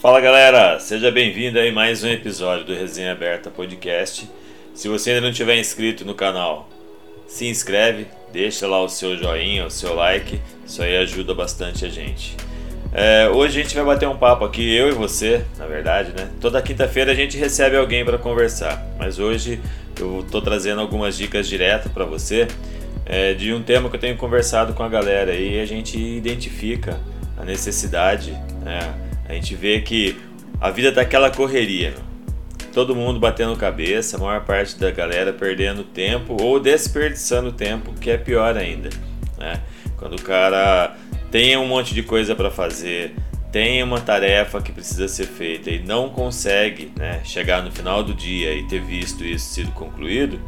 Fala galera, seja bem-vindo a mais um episódio do Resenha Aberta Podcast. Se você ainda não tiver inscrito no canal, se inscreve, deixa lá o seu joinha, o seu like, isso aí ajuda bastante a gente. É, hoje a gente vai bater um papo aqui, eu e você, na verdade, né? Toda quinta-feira a gente recebe alguém para conversar, mas hoje eu estou trazendo algumas dicas diretas para você é, de um tema que eu tenho conversado com a galera e a gente identifica a necessidade, né? A gente vê que a vida tá aquela correria, todo mundo batendo cabeça, a maior parte da galera perdendo tempo ou desperdiçando tempo, que é pior ainda, né? Quando o cara tem um monte de coisa para fazer, tem uma tarefa que precisa ser feita e não consegue né, chegar no final do dia e ter visto isso sido concluído,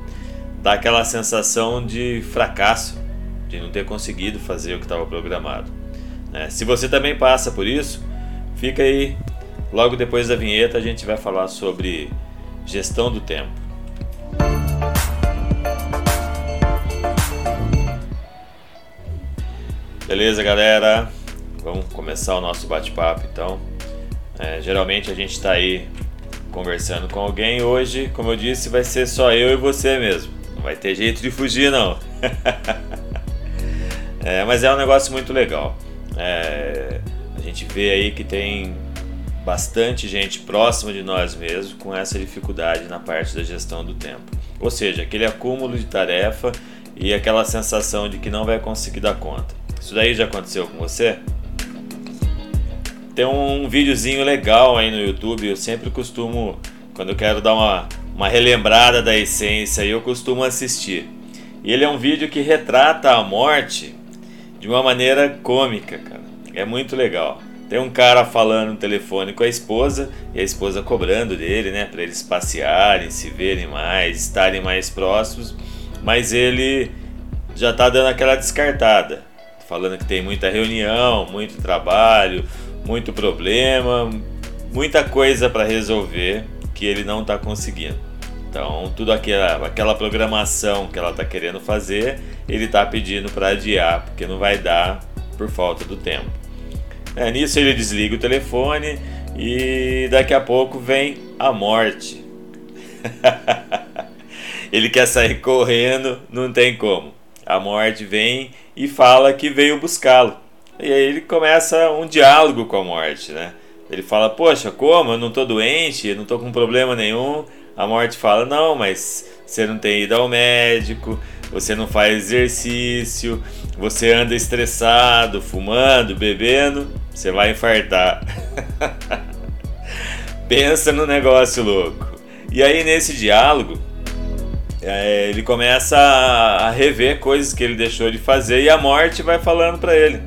dá aquela sensação de fracasso, de não ter conseguido fazer o que estava programado. Né? Se você também passa por isso, fica aí. Logo depois da vinheta a gente vai falar sobre gestão do tempo. Beleza, galera? Vamos começar o nosso bate-papo então. É, geralmente a gente está aí conversando com alguém. Hoje, como eu disse, vai ser só eu e você mesmo. Não vai ter jeito de fugir, não. é, mas é um negócio muito legal. É, gente vê aí que tem bastante gente próxima de nós mesmos com essa dificuldade na parte da gestão do tempo. Ou seja, aquele acúmulo de tarefa e aquela sensação de que não vai conseguir dar conta. Isso daí já aconteceu com você? Tem um videozinho legal aí no YouTube, eu sempre costumo, quando eu quero dar uma, uma relembrada da essência, eu costumo assistir. E ele é um vídeo que retrata a morte de uma maneira cômica, cara. É muito legal. Tem um cara falando no telefone com a esposa e a esposa cobrando dele, né, para eles passearem, se verem mais, estarem mais próximos, mas ele já tá dando aquela descartada falando que tem muita reunião, muito trabalho, muito problema, muita coisa para resolver que ele não está conseguindo. Então, tudo aquela, aquela programação que ela está querendo fazer, ele está pedindo para adiar, porque não vai dar por falta do tempo. É, nisso ele desliga o telefone e daqui a pouco vem a morte. ele quer sair correndo, não tem como. A morte vem e fala que veio buscá-lo. E aí ele começa um diálogo com a morte, né? Ele fala: Poxa, como? Eu não tô doente, não tô com problema nenhum. A morte fala: Não, mas você não tem ido ao médico, você não faz exercício, você anda estressado, fumando, bebendo, você vai infartar. Pensa no negócio louco. E aí nesse diálogo, é, ele começa a, rever coisas que ele deixou de fazer e a morte vai falando para ele,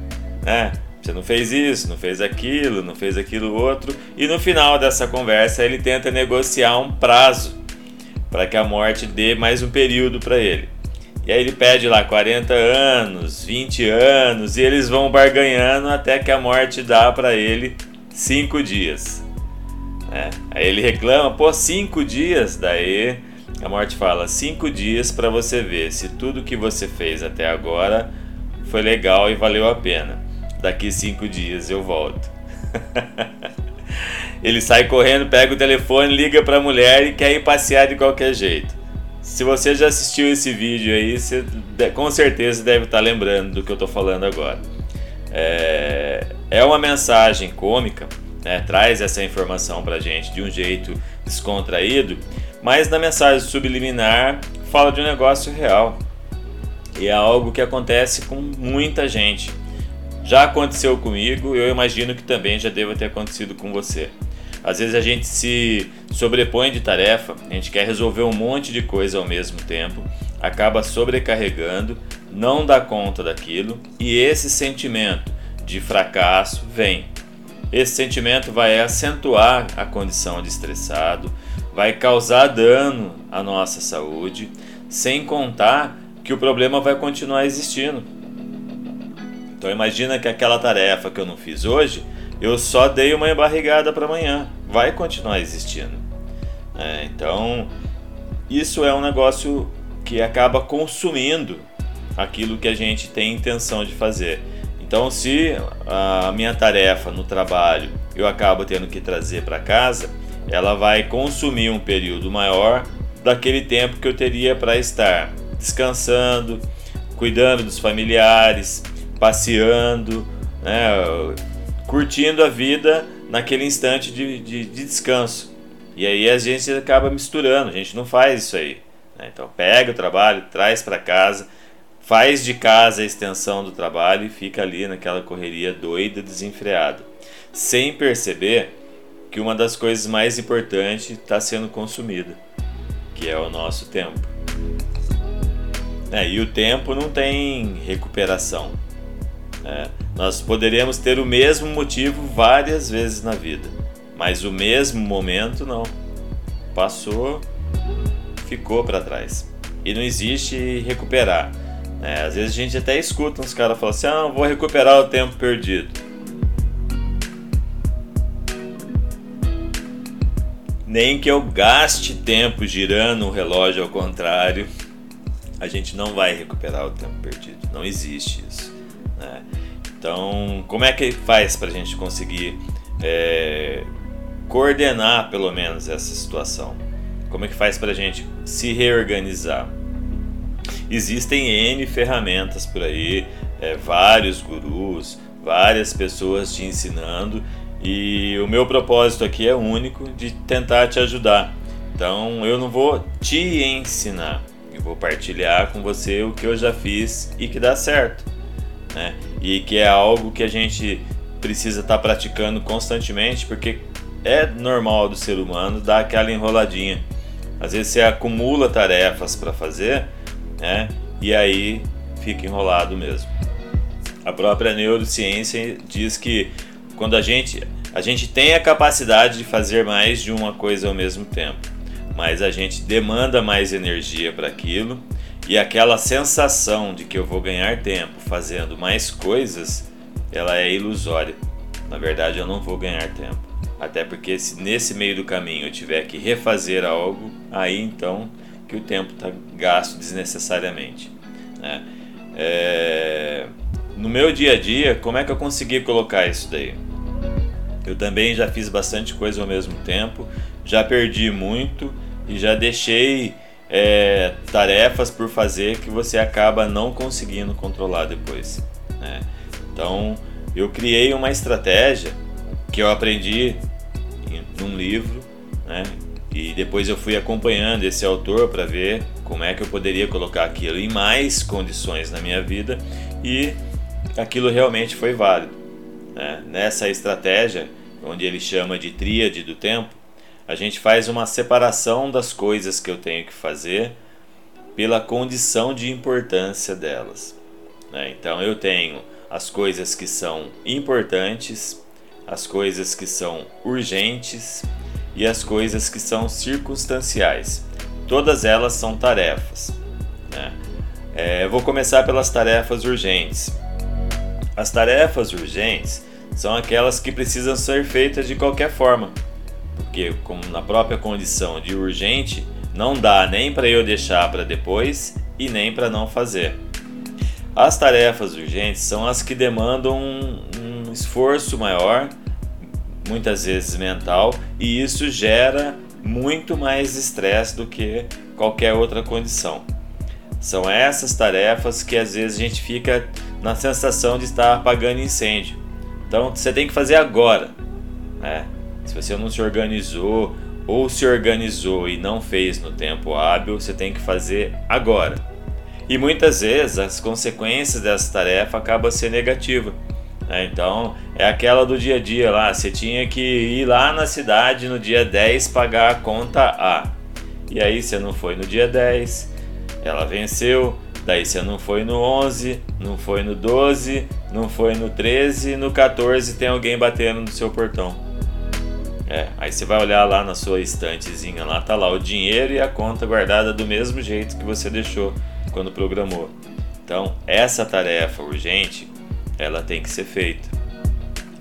né? Você não fez isso, não fez aquilo, não fez aquilo outro. E no final dessa conversa ele tenta negociar um prazo para que a morte dê mais um período para ele. E aí ele pede lá 40 anos, 20 anos, e eles vão barganhando até que a morte dá para ele 5 dias. É. Aí ele reclama, pô, 5 dias? Daí a morte fala: cinco dias para você ver se tudo que você fez até agora foi legal e valeu a pena. Daqui cinco dias eu volto. Ele sai correndo, pega o telefone, liga para a mulher e quer ir passear de qualquer jeito. Se você já assistiu esse vídeo aí, você com certeza deve estar tá lembrando do que eu estou falando agora. É, é uma mensagem cômica, né? traz essa informação para gente de um jeito descontraído, mas na mensagem subliminar fala de um negócio real. E é algo que acontece com muita gente. Já aconteceu comigo, eu imagino que também já deva ter acontecido com você. Às vezes a gente se sobrepõe de tarefa, a gente quer resolver um monte de coisa ao mesmo tempo, acaba sobrecarregando, não dá conta daquilo e esse sentimento de fracasso vem. Esse sentimento vai acentuar a condição de estressado, vai causar dano à nossa saúde, sem contar que o problema vai continuar existindo. Então imagina que aquela tarefa que eu não fiz hoje, eu só dei uma embarrigada para amanhã, vai continuar existindo. Então isso é um negócio que acaba consumindo aquilo que a gente tem intenção de fazer. Então, se a minha tarefa no trabalho eu acabo tendo que trazer para casa, ela vai consumir um período maior daquele tempo que eu teria para estar descansando, cuidando dos familiares, passeando, né, curtindo a vida naquele instante de, de, de, descanso. E aí a gente acaba misturando, a gente não faz isso aí. Né? Então pega o trabalho, traz para casa, faz de casa a extensão do trabalho e fica ali naquela correria doida, desenfreada, sem perceber que uma das coisas mais importantes está sendo consumida, que é o nosso tempo. É, e o tempo não tem recuperação. É, nós poderíamos ter o mesmo motivo várias vezes na vida, mas o mesmo momento não. Passou, ficou para trás. E não existe recuperar. É, às vezes a gente até escuta uns caras falando assim: ah, vou recuperar o tempo perdido. Nem que eu gaste tempo girando o relógio ao contrário, a gente não vai recuperar o tempo perdido. Não existe isso. Né? Então, como é que faz para a gente conseguir é, coordenar pelo menos essa situação? Como é que faz para a gente se reorganizar? Existem N ferramentas por aí, é, vários gurus, várias pessoas te ensinando e o meu propósito aqui é único de tentar te ajudar. Então eu não vou te ensinar, eu vou partilhar com você o que eu já fiz e que dá certo né? E que é algo que a gente precisa estar tá praticando constantemente, porque é normal do ser humano dar aquela enroladinha. Às vezes você acumula tarefas para fazer, né? E aí fica enrolado mesmo. A própria neurociência diz que quando a gente a gente tem a capacidade de fazer mais de uma coisa ao mesmo tempo, mas a gente demanda mais energia para aquilo e aquela sensação de que eu vou ganhar tempo fazendo mais coisas, ela é ilusória. Na verdade, eu não vou ganhar tempo. Até porque se nesse meio do caminho eu tiver que refazer algo, aí então que o tempo está gasto desnecessariamente. Né? É... No meu dia a dia, como é que eu consegui colocar isso daí? Eu também já fiz bastante coisa ao mesmo tempo, já perdi muito e já deixei é, tarefas por fazer que você acaba não conseguindo controlar depois. Né? Então, eu criei uma estratégia que eu aprendi em um livro, né? e depois eu fui acompanhando esse autor para ver como é que eu poderia colocar aquilo em mais condições na minha vida e aquilo realmente foi válido. Né? Nessa estratégia, onde ele chama de tríade do tempo, a gente faz uma separação das coisas que eu tenho que fazer pela condição de importância delas. Né? Então eu tenho as coisas que são importantes, as coisas que são urgentes e as coisas que são circunstanciais. Todas elas são tarefas. Né? É, vou começar pelas tarefas urgentes. As tarefas urgentes são aquelas que precisam ser feitas de qualquer forma porque como na própria condição de urgente, não dá nem para eu deixar para depois e nem para não fazer. As tarefas urgentes são as que demandam esforço maior, muitas vezes mental, e isso gera muito mais estresse do que qualquer outra condição. São essas tarefas que às vezes a gente fica na sensação de estar apagando incêndio. Então você tem que fazer agora. Né? Se você não se organizou ou se organizou e não fez no tempo hábil, você tem que fazer agora. E muitas vezes as consequências dessa tarefa acabam sendo negativas. Né? Então é aquela do dia a dia lá, você tinha que ir lá na cidade no dia 10 pagar a conta A. E aí você não foi no dia 10, ela venceu, daí você não foi no 11, não foi no 12, não foi no 13, no 14 tem alguém batendo no seu portão. É, aí você vai olhar lá na sua estantezinha lá, tá lá o dinheiro e a conta guardada do mesmo jeito que você deixou quando programou. Então, essa tarefa urgente, ela tem que ser feita.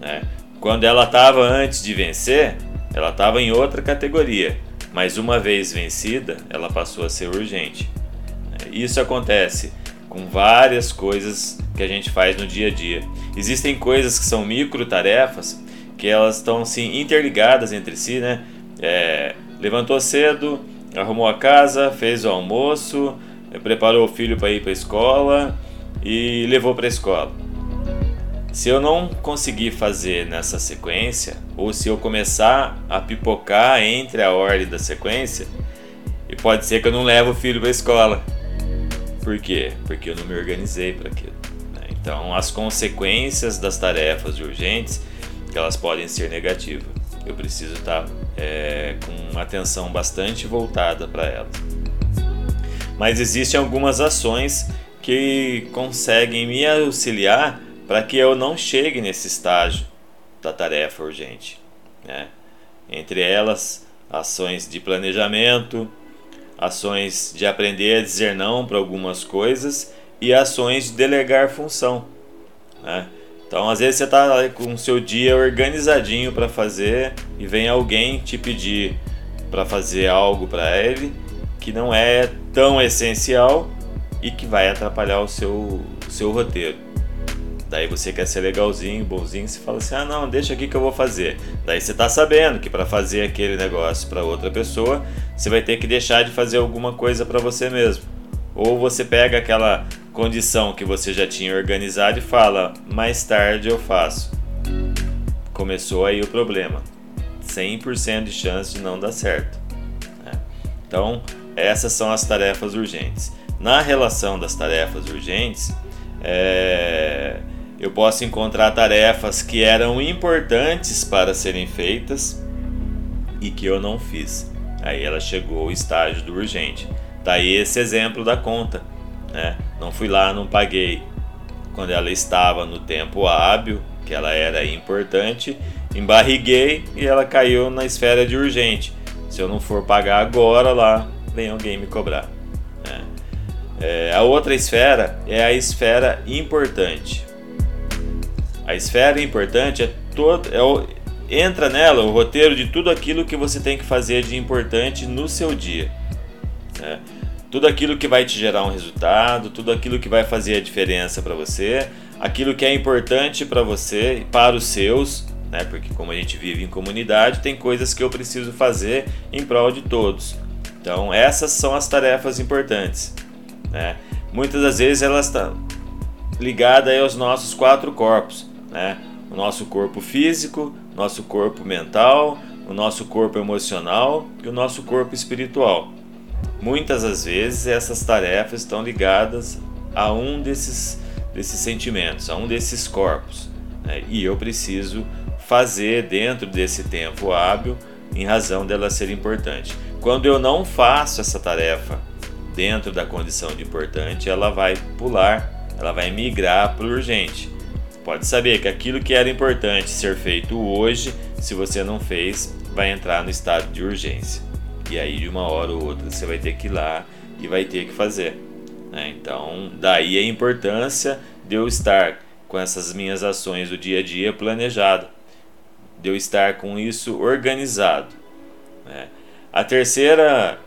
Né? Quando ela estava antes de vencer, ela estava em outra categoria, mas uma vez vencida, ela passou a ser urgente. Isso acontece com várias coisas que a gente faz no dia a dia. Existem coisas que são micro tarefas que elas estão assim interligadas entre si, né? É, levantou cedo, arrumou a casa, fez o almoço, preparou o filho para ir para a escola e levou para a escola. Se eu não conseguir fazer nessa sequência, ou se eu começar a pipocar entre a ordem da sequência, e pode ser que eu não leve o filho para a escola. Por quê? Porque eu não me organizei para aquilo. Né? Então, as consequências das tarefas urgentes, elas podem ser negativas. Eu preciso estar é, com uma atenção bastante voltada para elas. Mas existem algumas ações que conseguem me auxiliar para que eu não chegue nesse estágio da tarefa urgente. Né? Entre elas, ações de planejamento, ações de aprender a dizer não para algumas coisas e ações de delegar função. Né? Então, às vezes você está com o seu dia organizadinho para fazer e vem alguém te pedir para fazer algo para ele que não é tão essencial e que vai atrapalhar o seu, o seu roteiro. Daí você quer ser legalzinho, bonzinho, você fala assim: "Ah, não, deixa aqui que eu vou fazer". Daí você está sabendo que para fazer aquele negócio para outra pessoa, você vai ter que deixar de fazer alguma coisa para você mesmo. Ou você pega aquela condição que você já tinha organizado e fala: "Mais tarde eu faço". Começou aí o problema. 100% de chance de não dar certo. Né? Então, essas são as tarefas urgentes. Na relação das tarefas urgentes, é, eu posso encontrar tarefas que eram importantes para serem feitas e que eu não fiz. Aí ela chegou ao estágio do urgente. Daí esse exemplo da conta. Né? Não fui lá, não paguei. Quando ela estava no tempo hábil, que ela era importante, embarriguei e ela caiu na esfera de urgente. Se eu não for pagar agora lá, vem alguém me cobrar. Né? É, a outra esfera é a esfera importante. A esfera importante é todo, é o, entra nela o roteiro de tudo aquilo que você tem que fazer de importante no seu dia. Né? Tudo aquilo que vai te gerar um resultado, tudo aquilo que vai fazer a diferença para você, aquilo que é importante para você e para os seus, né? porque como a gente vive em comunidade, tem coisas que eu preciso fazer em prol de todos. Então, essas são as tarefas importantes. Né? Muitas das vezes elas estão ligadas aos nossos quatro corpos. Né? O nosso corpo físico, nosso corpo mental, o nosso corpo emocional e o nosso corpo espiritual. Muitas das vezes essas tarefas estão ligadas a um desses, desses sentimentos, a um desses corpos. Né? E eu preciso fazer dentro desse tempo hábil em razão dela ser importante. Quando eu não faço essa tarefa dentro da condição de importante, ela vai pular, ela vai migrar para o urgente. Pode saber que aquilo que era importante ser feito hoje, se você não fez, vai entrar no estado de urgência. E aí, de uma hora ou outra, você vai ter que ir lá e vai ter que fazer. Né? Então, daí a importância de eu estar com essas minhas ações do dia a dia planejado, de eu estar com isso organizado. Né? A terceira,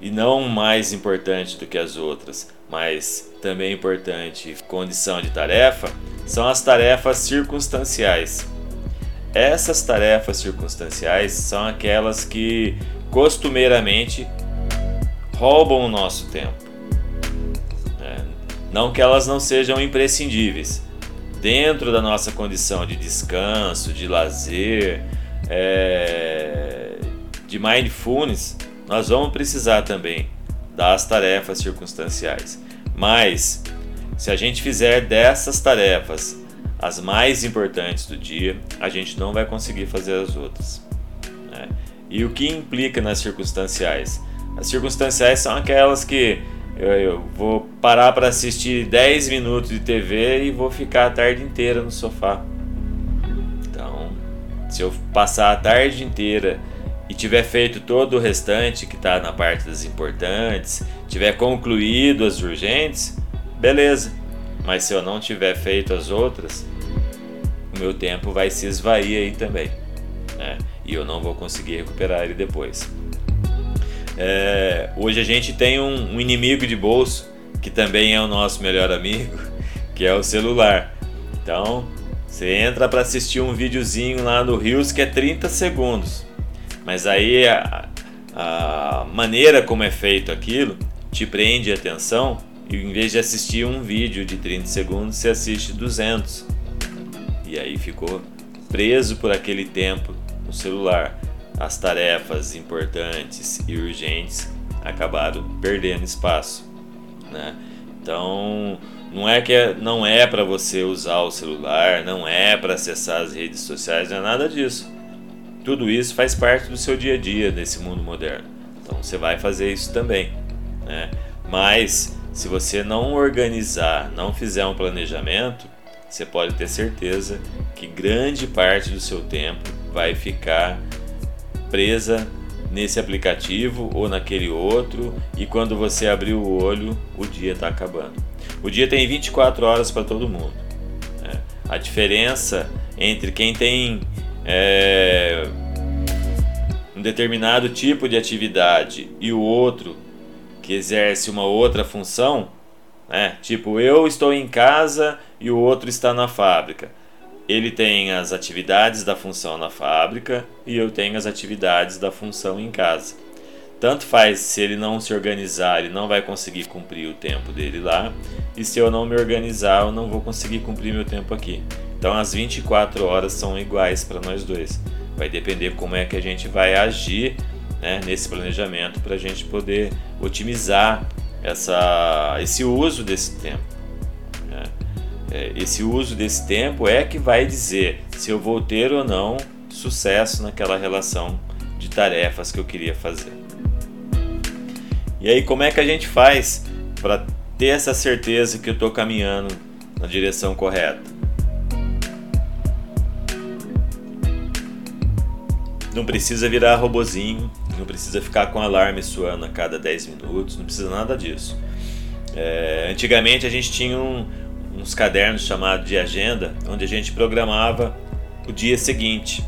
e não mais importante do que as outras, mas também importante condição de tarefa, são as tarefas circunstanciais. Essas tarefas circunstanciais são aquelas que costumeiramente roubam o nosso tempo. Né? Não que elas não sejam imprescindíveis. Dentro da nossa condição de descanso, de lazer, é de mindfulness, nós vamos precisar também das tarefas circunstanciais. Mas, se a gente fizer dessas tarefas as mais importantes do dia, a gente não vai conseguir fazer as outras. Né? E o que implica nas circunstanciais? As circunstanciais são aquelas que eu, eu vou parar para assistir 10 minutos de TV e vou ficar a tarde inteira no sofá. Então, se eu passar a tarde inteira e tiver feito todo o restante que está na parte das importantes, tiver concluído as urgentes, beleza. Mas se eu não tiver feito as outras, o meu tempo vai se esvair aí também. Né? E eu não vou conseguir recuperar ele depois. É, hoje a gente tem um, um inimigo de bolso que também é o nosso melhor amigo, que é o celular. Então, você entra para assistir um videozinho lá no Rios que é 30 segundos. Mas aí a, a maneira como é feito aquilo te prende a atenção e em vez de assistir um vídeo de 30 segundos, você assiste 200. E aí ficou preso por aquele tempo no celular. As tarefas importantes e urgentes acabaram perdendo espaço, né? Então, não é que é, não é para você usar o celular, não é para acessar as redes sociais, não é nada disso. Tudo isso faz parte do seu dia a dia nesse mundo moderno. Então você vai fazer isso também, né? Mas se você não organizar, não fizer um planejamento, você pode ter certeza que grande parte do seu tempo vai ficar presa nesse aplicativo ou naquele outro e quando você abrir o olho, o dia está acabando. O dia tem 24 horas para todo mundo. Né? A diferença entre quem tem é, um determinado tipo de atividade e o outro que exerce uma outra função, né? tipo eu estou em casa e o outro está na fábrica. Ele tem as atividades da função na fábrica e eu tenho as atividades da função em casa. Tanto faz se ele não se organizar, ele não vai conseguir cumprir o tempo dele lá, e se eu não me organizar, eu não vou conseguir cumprir meu tempo aqui. Então as 24 horas são iguais para nós dois. Vai depender como é que a gente vai agir né, nesse planejamento para a gente poder otimizar essa, esse uso desse tempo. Né? É, esse uso desse tempo é que vai dizer se eu vou ter ou não sucesso naquela relação de tarefas que eu queria fazer. E aí, como é que a gente faz para ter essa certeza que eu estou caminhando na direção correta? Não precisa virar robozinho, não precisa ficar com alarme suando a cada 10 minutos, não precisa nada disso. É, antigamente a gente tinha um, uns cadernos chamados de agenda, onde a gente programava o dia seguinte.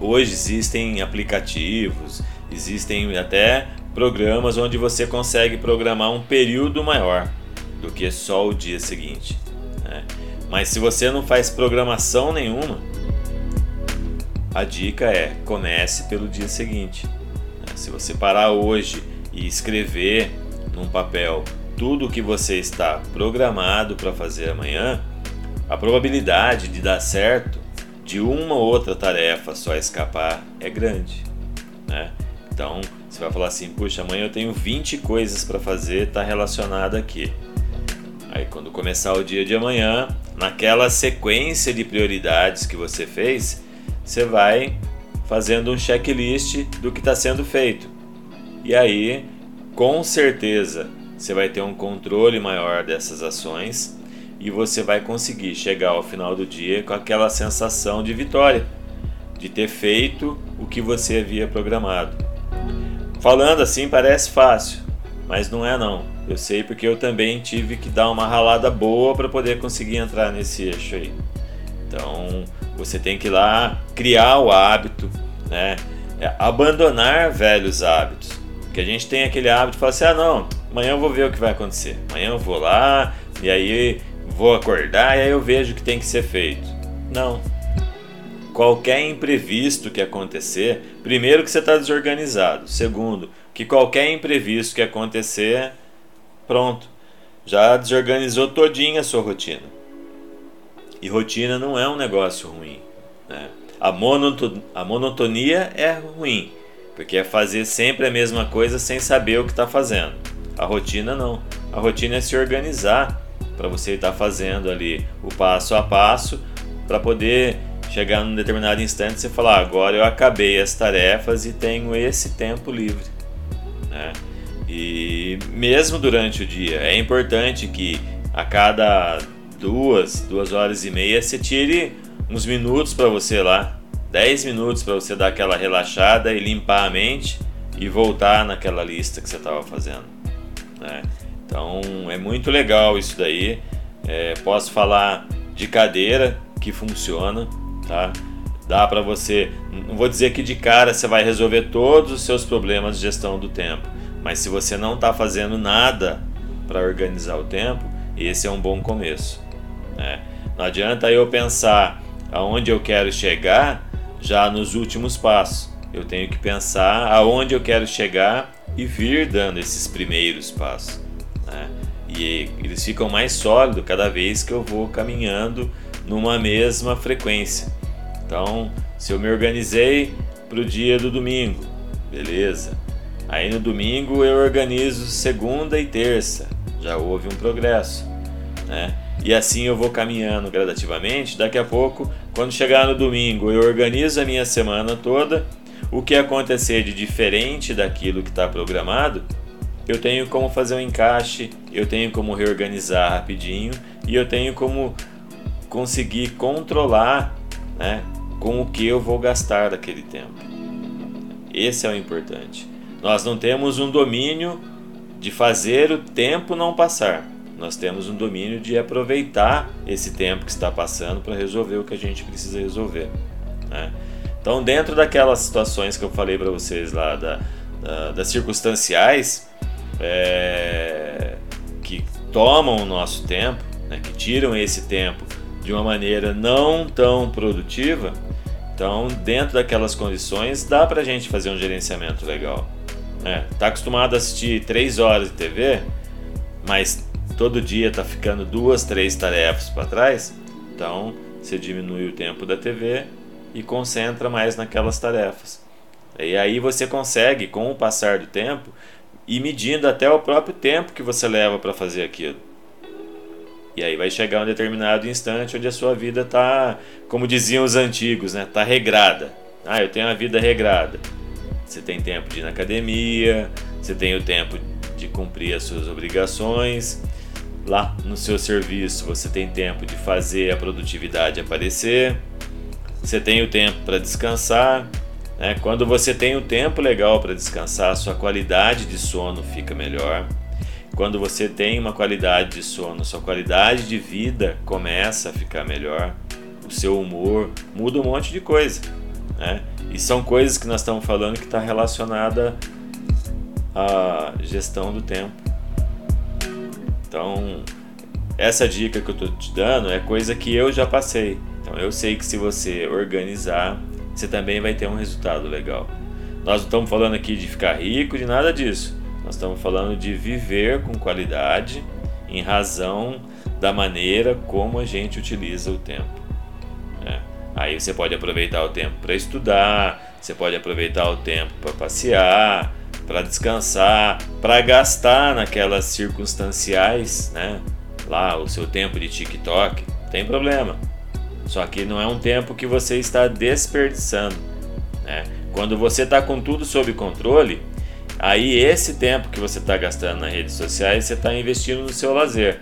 Hoje existem aplicativos, existem até programas onde você consegue programar um período maior do que só o dia seguinte. Né? Mas se você não faz programação nenhuma, a dica é comece pelo dia seguinte. Né? Se você parar hoje e escrever num papel tudo o que você está programado para fazer amanhã, a probabilidade de dar certo de uma ou outra tarefa só escapar é grande. Né? Então você vai falar assim: puxa, amanhã eu tenho 20 coisas para fazer, está relacionado aqui. Aí quando começar o dia de amanhã, naquela sequência de prioridades que você fez, você vai fazendo um checklist do que está sendo feito. E aí, com certeza, você vai ter um controle maior dessas ações e você vai conseguir chegar ao final do dia com aquela sensação de vitória, de ter feito o que você havia programado. Falando assim parece fácil, mas não é não. Eu sei porque eu também tive que dar uma ralada boa para poder conseguir entrar nesse eixo aí. Então, você tem que ir lá criar o hábito, né? É, abandonar velhos hábitos. Que a gente tem aquele hábito de falar assim: ah, não, amanhã eu vou ver o que vai acontecer. Amanhã eu vou lá e aí vou acordar e aí eu vejo o que tem que ser feito. Não. Qualquer imprevisto que acontecer, primeiro que você está desorganizado, segundo que qualquer imprevisto que acontecer, pronto, já desorganizou todinha a sua rotina. E rotina não é um negócio ruim. Né? A, monoton a monotonia é ruim, porque é fazer sempre a mesma coisa sem saber o que está fazendo. A rotina não. A rotina é se organizar para você estar tá fazendo ali o passo a passo para poder chegar num determinado instante e falar: agora eu acabei as tarefas e tenho esse tempo livre. Né? E mesmo durante o dia, é importante que a cada duas, duas horas e meia, você tire uns minutos para você lá, 10 minutos para você dar aquela relaxada e limpar a mente e voltar naquela lista que você estava fazendo. Né? Então é muito legal isso daí. É, posso falar de cadeira que funciona, tá? Dá para você, não vou dizer que de cara você vai resolver todos os seus problemas de gestão do tempo, mas se você não está fazendo nada para organizar o tempo, esse é um bom começo. Né? Não adianta eu pensar aonde eu quero chegar já nos últimos passos. Eu tenho que pensar aonde eu quero chegar e vir dando esses primeiros passos. Né? E eles ficam mais sólidos cada vez que eu vou caminhando numa mesma frequência. Então, se eu me organizei para o dia do domingo, beleza. Aí no domingo eu organizo segunda e terça, já houve um progresso, né? E assim eu vou caminhando gradativamente. Daqui a pouco, quando chegar no domingo, eu organizo a minha semana toda. O que acontecer de diferente daquilo que está programado, eu tenho como fazer um encaixe, eu tenho como reorganizar rapidinho e eu tenho como conseguir controlar né, com o que eu vou gastar daquele tempo. Esse é o importante. Nós não temos um domínio de fazer o tempo não passar. Nós temos um domínio de aproveitar esse tempo que está passando para resolver o que a gente precisa resolver. Né? Então, dentro daquelas situações que eu falei para vocês lá, da, da, das circunstanciais é, que tomam o nosso tempo, né, que tiram esse tempo de uma maneira não tão produtiva, então, dentro daquelas condições, dá para a gente fazer um gerenciamento legal. É, tá acostumado a assistir 3 horas de TV, mas todo dia tá ficando duas, três tarefas para trás, então você diminui o tempo da TV e concentra mais naquelas tarefas. E aí você consegue, com o passar do tempo, ir medindo até o próprio tempo que você leva para fazer aquilo. E aí vai chegar um determinado instante onde a sua vida está, como diziam os antigos, né, tá regrada. Ah, eu tenho a vida regrada. Você tem tempo de ir na academia, você tem o tempo de cumprir as suas obrigações. Lá no seu serviço você tem tempo de fazer a produtividade aparecer. Você tem o tempo para descansar. Né? Quando você tem o tempo legal para descansar, sua qualidade de sono fica melhor. Quando você tem uma qualidade de sono, sua qualidade de vida começa a ficar melhor. O seu humor muda um monte de coisa. Né? E são coisas que nós estamos falando que está relacionada à gestão do tempo. Então, essa dica que eu estou te dando é coisa que eu já passei. Então, eu sei que se você organizar, você também vai ter um resultado legal. Nós não estamos falando aqui de ficar rico, de nada disso. Nós estamos falando de viver com qualidade em razão da maneira como a gente utiliza o tempo. Aí você pode aproveitar o tempo para estudar, você pode aproveitar o tempo para passear, para descansar, para gastar naquelas circunstanciais, né? Lá o seu tempo de TikTok, tem problema. Só que não é um tempo que você está desperdiçando, né? Quando você está com tudo sob controle, aí esse tempo que você está gastando nas redes sociais, você está investindo no seu lazer.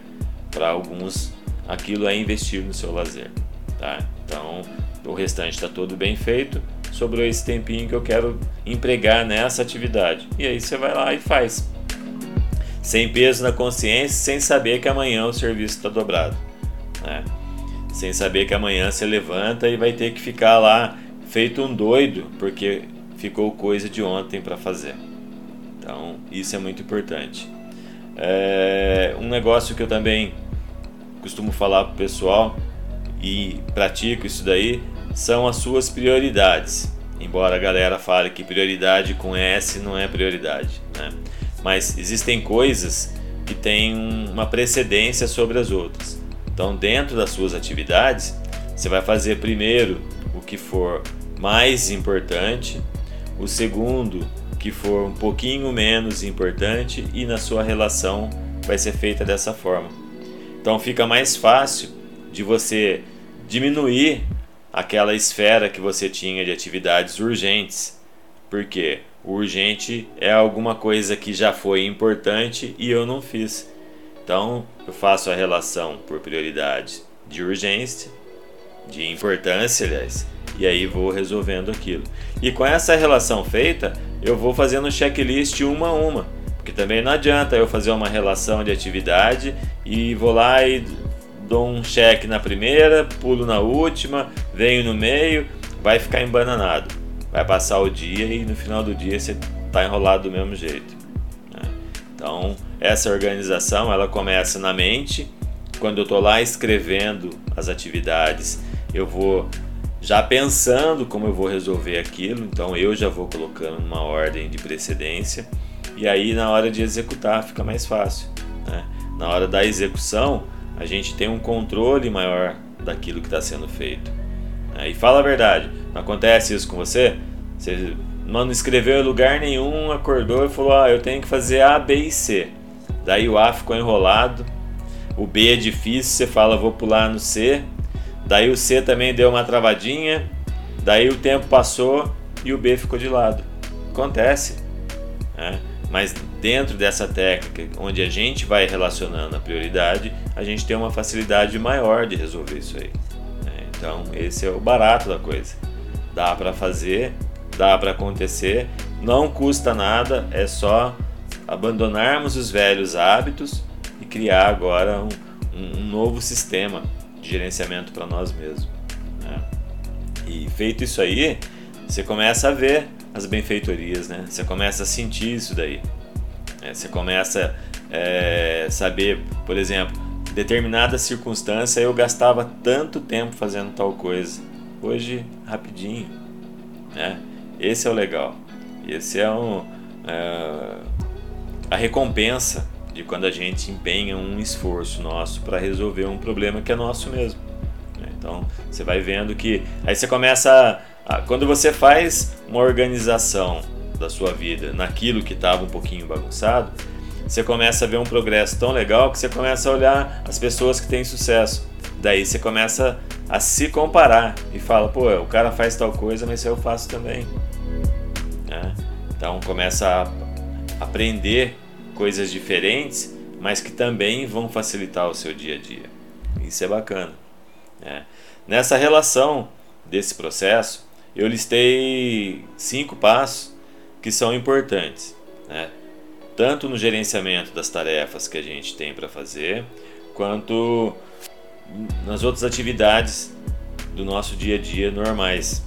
Para alguns, aquilo é investir no seu lazer, tá? Então, o restante está todo bem feito. Sobrou esse tempinho que eu quero empregar nessa atividade. E aí você vai lá e faz. Sem peso na consciência, sem saber que amanhã o serviço está dobrado. Né? Sem saber que amanhã você levanta e vai ter que ficar lá feito um doido, porque ficou coisa de ontem para fazer. Então, isso é muito importante. É um negócio que eu também costumo falar para o pessoal e pratico isso daí são as suas prioridades. Embora a galera fale que prioridade com S não é prioridade, né? Mas existem coisas que têm uma precedência sobre as outras. Então, dentro das suas atividades, você vai fazer primeiro o que for mais importante, o segundo que for um pouquinho menos importante e na sua relação vai ser feita dessa forma. Então fica mais fácil de você diminuir aquela esfera que você tinha de atividades urgentes. Porque o urgente é alguma coisa que já foi importante e eu não fiz. Então, eu faço a relação por prioridade de urgência, de importância, aliás, e aí vou resolvendo aquilo. E com essa relação feita, eu vou fazendo checklist uma a uma. Porque também não adianta eu fazer uma relação de atividade e vou lá e dou um cheque na primeira, pulo na última, venho no meio, vai ficar embananado. Vai passar o dia e no final do dia você está enrolado do mesmo jeito. Né? Então, essa organização ela começa na mente quando eu estou lá escrevendo as atividades, eu vou já pensando como eu vou resolver aquilo, então eu já vou colocando uma ordem de precedência e aí na hora de executar fica mais fácil. Né? Na hora da execução, a gente tem um controle maior daquilo que está sendo feito. Né? E fala a verdade, não acontece isso com você? Você não escreveu em lugar nenhum, acordou e falou: ah, eu tenho que fazer A, B e C. Daí o A ficou enrolado, o B é difícil, você fala: vou pular no C. Daí o C também deu uma travadinha, daí o tempo passou e o B ficou de lado. Acontece. Né? Mas dentro dessa técnica, onde a gente vai relacionando a prioridade, a gente tem uma facilidade maior de resolver isso aí. Né? Então, esse é o barato da coisa. Dá para fazer, dá para acontecer, não custa nada, é só abandonarmos os velhos hábitos e criar agora um, um novo sistema de gerenciamento para nós mesmos. Né? E feito isso aí, você começa a ver as benfeitorias, né? Você começa a sentir isso daí. É, você começa a é, saber, por exemplo, determinada circunstância eu gastava tanto tempo fazendo tal coisa. Hoje, rapidinho. Né? Esse é o legal. Esse é, um, é a recompensa de quando a gente empenha um esforço nosso para resolver um problema que é nosso mesmo. Então você vai vendo que aí você começa a, quando você faz uma organização da sua vida naquilo que estava um pouquinho bagunçado, você começa a ver um progresso tão legal que você começa a olhar as pessoas que têm sucesso. Daí você começa a se comparar e fala, pô, o cara faz tal coisa, mas eu faço também. Né? Então começa a aprender coisas diferentes, mas que também vão facilitar o seu dia a dia. Isso é bacana. Né? Nessa relação desse processo, eu listei cinco passos que são importantes, né? tanto no gerenciamento das tarefas que a gente tem para fazer, quanto nas outras atividades do nosso dia a dia normais,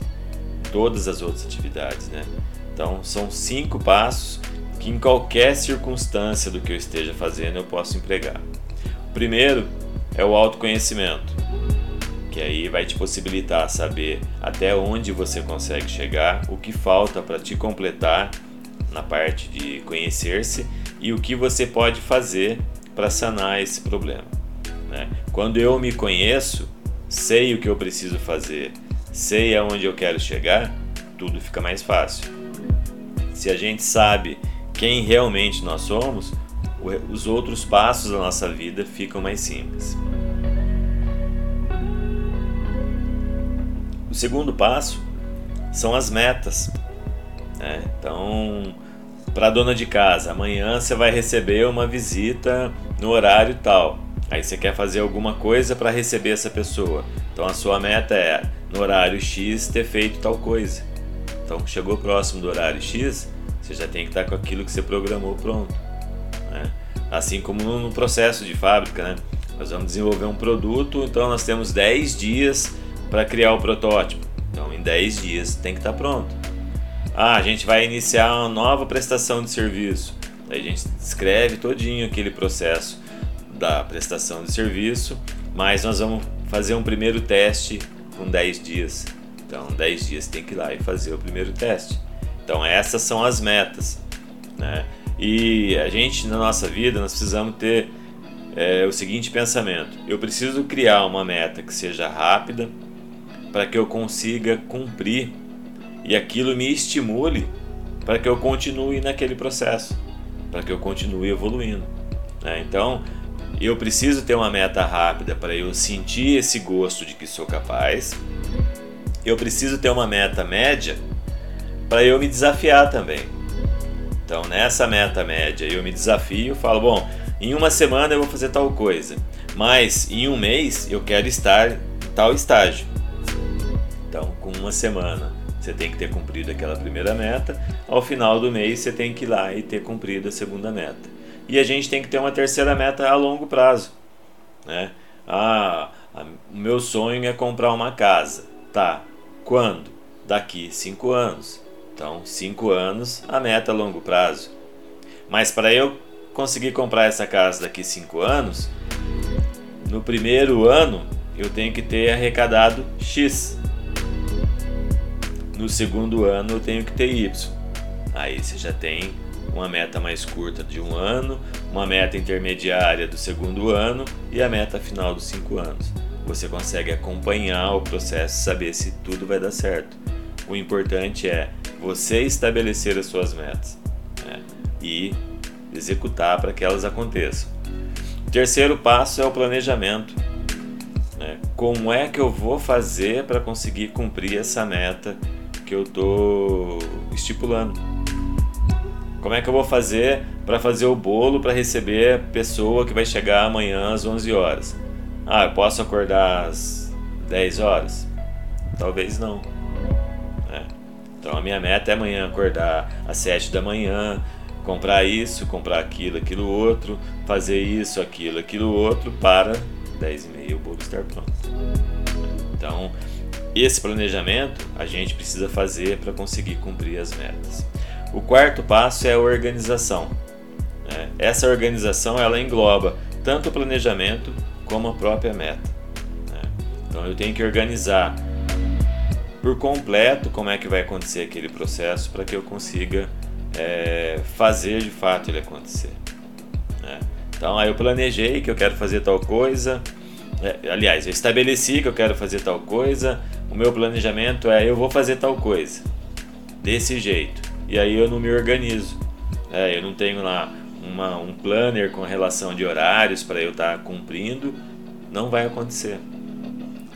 todas as outras atividades, né? Então são cinco passos que em qualquer circunstância do que eu esteja fazendo eu posso empregar. O primeiro é o autoconhecimento que aí vai te possibilitar saber até onde você consegue chegar, o que falta para te completar na parte de conhecer-se e o que você pode fazer para sanar esse problema. Né? Quando eu me conheço, sei o que eu preciso fazer, sei aonde eu quero chegar, tudo fica mais fácil. Se a gente sabe quem realmente nós somos, os outros passos da nossa vida ficam mais simples. O segundo passo são as metas. Né? Então, para a dona de casa, amanhã você vai receber uma visita no horário tal. Aí você quer fazer alguma coisa para receber essa pessoa. Então a sua meta é no horário X ter feito tal coisa. Então chegou próximo do horário X, você já tem que estar com aquilo que você programou pronto. Né? Assim como no processo de fábrica, né? Nós vamos desenvolver um produto, então nós temos 10 dias para criar o protótipo. Então, em 10 dias tem que estar tá pronto. Ah, a gente vai iniciar uma nova prestação de serviço. Aí a gente escreve todinho aquele processo da prestação de serviço, mas nós vamos fazer um primeiro teste com 10 dias. Então, 10 dias tem que ir lá e fazer o primeiro teste. Então, essas são as metas. Né? E a gente, na nossa vida, nós precisamos ter é, o seguinte pensamento: eu preciso criar uma meta que seja rápida, para que eu consiga cumprir e aquilo me estimule para que eu continue naquele processo, para que eu continue evoluindo. Né? Então, eu preciso ter uma meta rápida para eu sentir esse gosto de que sou capaz. Eu preciso ter uma meta média para eu me desafiar também. Então, nessa meta média, eu me desafio, falo, bom, em uma semana eu vou fazer tal coisa, mas em um mês eu quero estar em tal estágio. Então, com uma semana você tem que ter cumprido aquela primeira meta, ao final do mês você tem que ir lá e ter cumprido a segunda meta. E a gente tem que ter uma terceira meta a longo prazo. Né? Ah, o meu sonho é comprar uma casa. Tá, quando? Daqui cinco anos. Então, cinco anos, a meta a longo prazo. Mas para eu conseguir comprar essa casa daqui cinco anos, no primeiro ano eu tenho que ter arrecadado X. No segundo ano eu tenho que ter Y. Aí você já tem uma meta mais curta de um ano, uma meta intermediária do segundo ano e a meta final dos cinco anos. Você consegue acompanhar o processo saber se tudo vai dar certo. O importante é você estabelecer as suas metas né? e executar para que elas aconteçam. O terceiro passo é o planejamento. Né? Como é que eu vou fazer para conseguir cumprir essa meta que eu estou estipulando? Como é que eu vou fazer para fazer o bolo para receber a pessoa que vai chegar amanhã às 11 horas? Ah, eu posso acordar às 10 horas? Talvez não. É. Então a minha meta é amanhã acordar às 7 da manhã, comprar isso, comprar aquilo, aquilo outro, fazer isso, aquilo, aquilo outro para 10 e meia o bolo estar pronto. Então, esse planejamento a gente precisa fazer para conseguir cumprir as metas. O quarto passo é a organização. Né? Essa organização ela engloba tanto o planejamento como a própria meta. Né? Então eu tenho que organizar por completo como é que vai acontecer aquele processo para que eu consiga é, fazer de fato ele acontecer. Né? Então aí eu planejei que eu quero fazer tal coisa. É, aliás, eu estabeleci que eu quero fazer tal coisa. O meu planejamento é eu vou fazer tal coisa desse jeito e aí eu não me organizo. É, eu não tenho lá uma, um planner com relação de horários para eu estar tá cumprindo, não vai acontecer.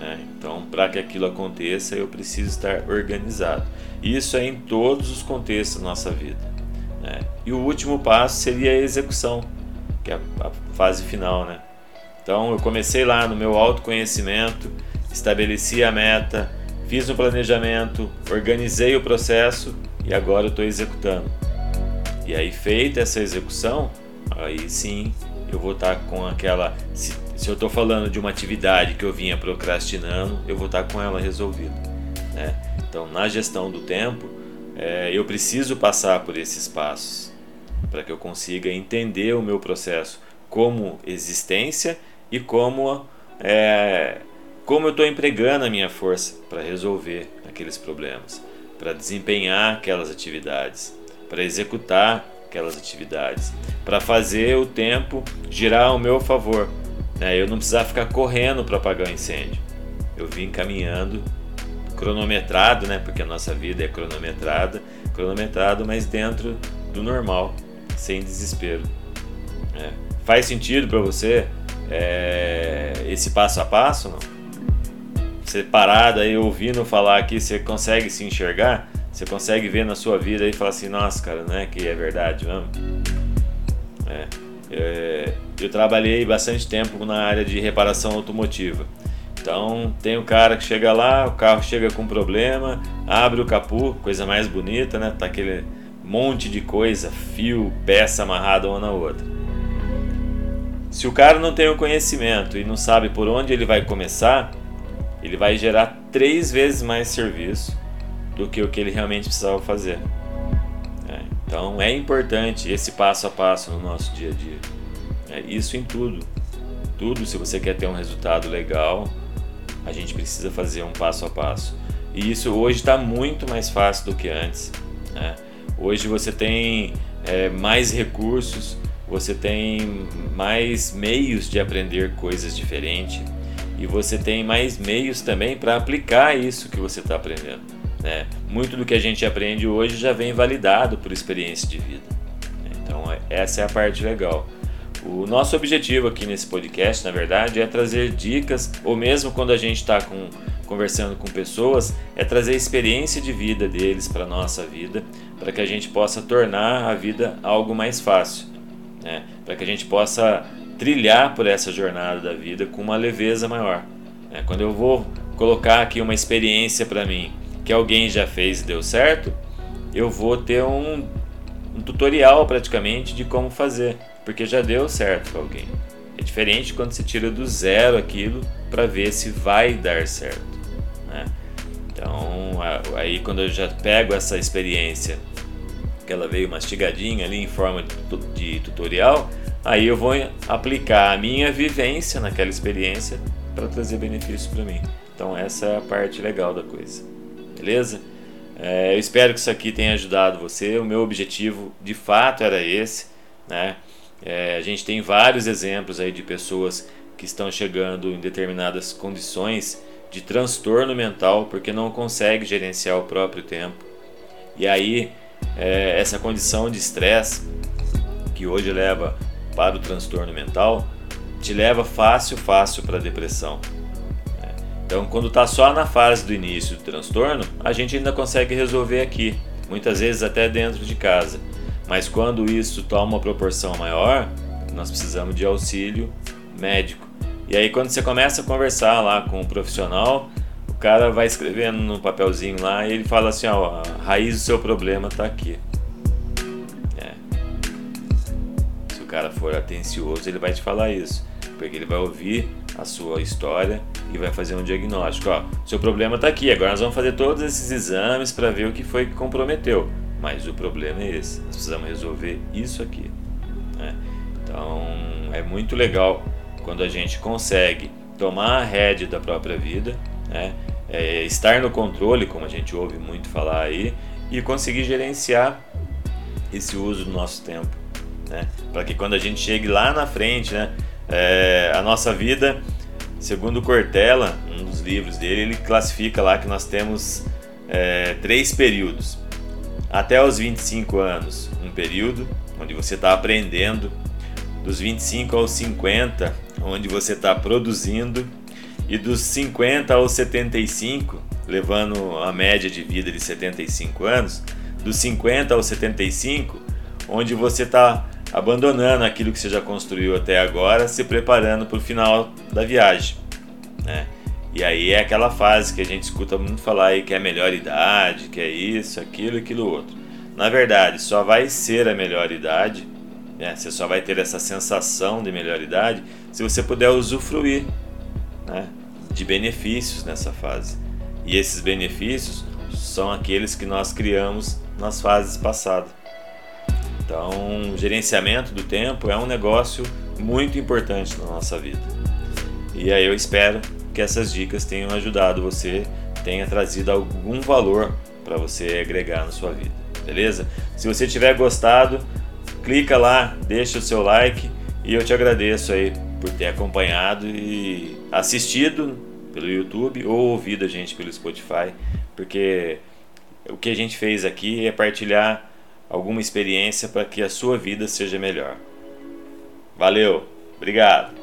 É, então, para que aquilo aconteça, eu preciso estar organizado. Isso é em todos os contextos da nossa vida. Né? E o último passo seria a execução, que é a fase final. Né? Então, eu comecei lá no meu autoconhecimento, estabeleci a meta, fiz um planejamento, organizei o processo e agora estou executando. E aí, feita essa execução, aí sim eu vou estar tá com aquela. Se, se eu estou falando de uma atividade que eu vinha procrastinando, eu vou estar tá com ela resolvida. Né? Então, na gestão do tempo, é, eu preciso passar por esses passos para que eu consiga entender o meu processo como existência e como, é, como eu estou empregando a minha força para resolver aqueles problemas para desempenhar aquelas atividades, para executar aquelas atividades, para fazer o tempo girar ao meu favor. Né? Eu não precisar ficar correndo para apagar o incêndio. Eu vim caminhando, cronometrado, né? porque a nossa vida é cronometrada, cronometrado, mas dentro do normal, sem desespero. É. Faz sentido para você é, esse passo a passo? Não? Você parado aí ouvindo falar aqui, você consegue se enxergar? Você consegue ver na sua vida e falar assim, nossa, cara, não é que é verdade, vamos? É, é, eu trabalhei bastante tempo na área de reparação automotiva. Então tem o cara que chega lá, o carro chega com problema, abre o capô, coisa mais bonita, né? Tá aquele monte de coisa, fio, peça amarrada uma na outra. Se o cara não tem o conhecimento e não sabe por onde ele vai começar, ele vai gerar três vezes mais serviço do que o que ele realmente precisava fazer. É, então é importante esse passo a passo no nosso dia a dia. É, isso em tudo. Tudo, se você quer ter um resultado legal, a gente precisa fazer um passo a passo. E isso hoje está muito mais fácil do que antes. Né? Hoje você tem é, mais recursos, você tem mais meios de aprender coisas diferentes e você tem mais meios também para aplicar isso que você está aprendendo. Né? Muito do que a gente aprende hoje já vem validado por experiência de vida. Então, é, essa é a parte legal. O nosso objetivo aqui nesse podcast, na verdade, é trazer dicas, ou mesmo quando a gente está conversando com pessoas, é trazer a experiência de vida deles para a nossa vida, para que a gente possa tornar a vida algo mais fácil, né? para que a gente possa trilhar por essa jornada da vida com uma leveza maior. É, quando eu vou colocar aqui uma experiência para mim que alguém já fez e deu certo, eu vou ter um, um tutorial praticamente de como fazer, porque já deu certo para alguém. É diferente quando você tira do zero aquilo para ver se vai dar certo. Né? Então, aí quando eu já pego essa experiência, que ela veio mastigadinha ali em forma de tutorial, aí eu vou aplicar a minha vivência naquela experiência para trazer benefícios para mim. Então essa é a parte legal da coisa, beleza? É, eu espero que isso aqui tenha ajudado você. O meu objetivo de fato era esse, né? É, a gente tem vários exemplos aí de pessoas que estão chegando em determinadas condições de transtorno mental porque não consegue gerenciar o próprio tempo. E aí é, essa condição de estresse que hoje leva para o transtorno mental te leva fácil, fácil para a depressão. É, então, quando está só na fase do início do transtorno, a gente ainda consegue resolver aqui, muitas vezes até dentro de casa. Mas quando isso toma uma proporção maior, nós precisamos de auxílio médico. E aí quando você começa a conversar lá com o um profissional, o cara vai escrevendo no papelzinho lá e ele fala assim, ó, a raiz do seu problema está aqui. Cara for atencioso, ele vai te falar isso, porque ele vai ouvir a sua história e vai fazer um diagnóstico. Ó, seu problema está aqui. Agora nós vamos fazer todos esses exames para ver o que foi que comprometeu. Mas o problema é esse. Nós precisamos resolver isso aqui. Né? Então é muito legal quando a gente consegue tomar a rédea da própria vida, né? É, estar no controle, como a gente ouve muito falar aí, e conseguir gerenciar esse uso do nosso tempo, né? Para que quando a gente chegue lá na frente, né? É, a nossa vida, segundo Cortella, um dos livros dele, ele classifica lá que nós temos é, três períodos até os 25 anos, um período onde você está aprendendo, dos 25 aos 50, onde você está produzindo, e dos 50 aos 75, levando a média de vida de 75 anos, dos 50 aos 75, onde você está abandonando aquilo que você já construiu até agora, se preparando para o final da viagem. Né? E aí é aquela fase que a gente escuta muito falar aí que é a melhor idade, que é isso, aquilo, aquilo outro. Na verdade, só vai ser a melhor idade, né? você só vai ter essa sensação de melhor idade se você puder usufruir né? de benefícios nessa fase. E esses benefícios são aqueles que nós criamos nas fases passadas. Então, gerenciamento do tempo é um negócio muito importante na nossa vida. E aí eu espero que essas dicas tenham ajudado você, tenha trazido algum valor para você agregar na sua vida, beleza? Se você tiver gostado, clica lá, deixa o seu like e eu te agradeço aí por ter acompanhado e assistido pelo YouTube ou ouvido a gente pelo Spotify, porque o que a gente fez aqui é partilhar alguma experiência para que a sua vida seja melhor. Valeu, obrigado.